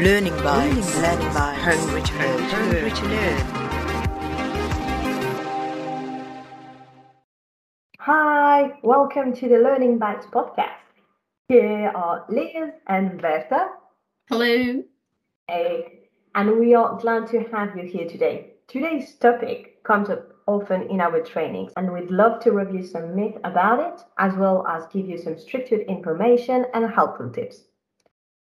Learning by learning by hungry to learn. Learn. Hi, welcome to the Learning Bites podcast. Here are Liz and Berta. Hello. Hey, and we are glad to have you here today. Today's topic comes up often in our trainings, and we'd love to review some myth about it, as well as give you some structured information and helpful tips.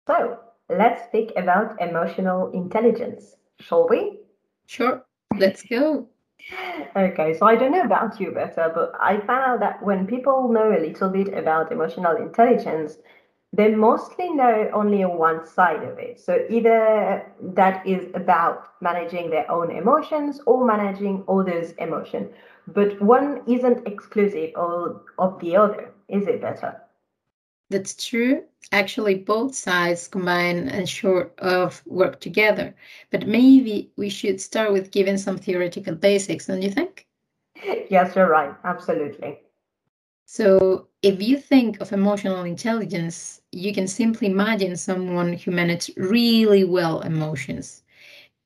So, let's speak about emotional intelligence, shall we? Sure. Let's go. Okay, so I don't know about you, Berta, but I found out that when people know a little bit about emotional intelligence, they mostly know only one side of it. So either that is about managing their own emotions or managing others' emotion. But one isn't exclusive of, of the other, is it Berta? That's true. Actually, both sides combine and sort of work together. But maybe we should start with giving some theoretical basics, don't you think? Yes, you're right. Absolutely. So, if you think of emotional intelligence, you can simply imagine someone who manages really well emotions,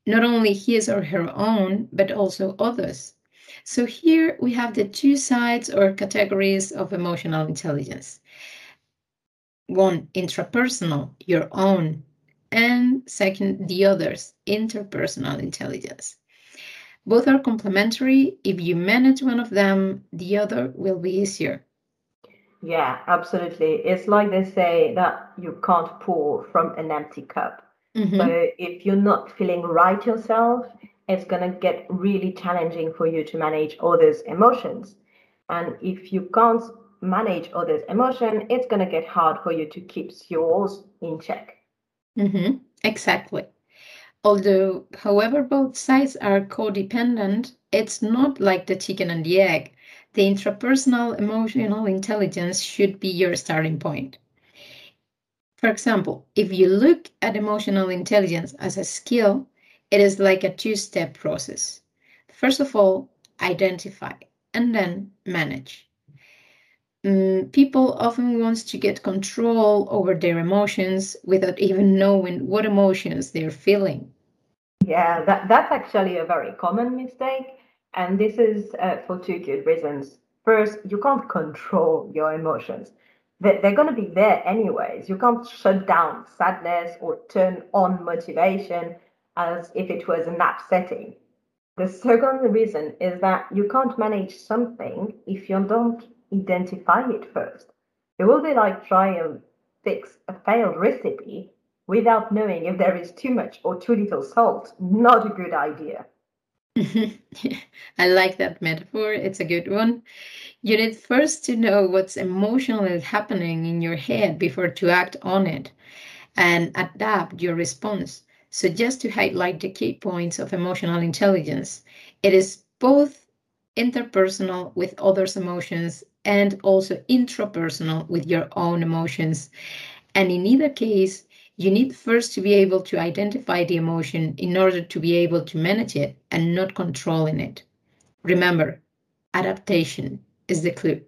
not only his or her own, but also others. So, here we have the two sides or categories of emotional intelligence one, intrapersonal, your own, and second, the others, interpersonal intelligence. Both are complementary. If you manage one of them, the other will be easier. Yeah, absolutely. It's like they say that you can't pour from an empty cup. Mhm. So if you're not feeling right yourself, it's going to get really challenging for you to manage others' emotions. And if you can't manage others' emotion, it's going to get hard for you to keep yours in check. hmm Exactly. Although, however, both sides are codependent, it's not like the chicken and the egg. The intrapersonal emotional intelligence should be your starting point. For example, if you look at emotional intelligence as a skill, it is like a two step process. First of all, identify and then manage. Mm, people often want to get control over their emotions without even knowing what emotions they're feeling. Yeah, that, that's actually a very common mistake. And this is uh, for two good reasons. First, you can't control your emotions. They- They're going to be there anyways. You can't shut down sadness or turn on motivation as if it was an app setting. The second reason is that you can't manage something if you don't identify it first. It will be like trying to fix a failed recipe without knowing if there is too much or too little salt. Not a good idea. I like that metaphor. It's a good one. You need first to know what's emotionally happening in your head before to act on it and adapt your response. So, just to highlight the key points of emotional intelligence, it is both interpersonal with others' emotions and also intrapersonal with your own emotions. And in either case, you need first to be able to identify the emotion in order to be able to manage it and not controlling it. Remember, adaptation is the clue.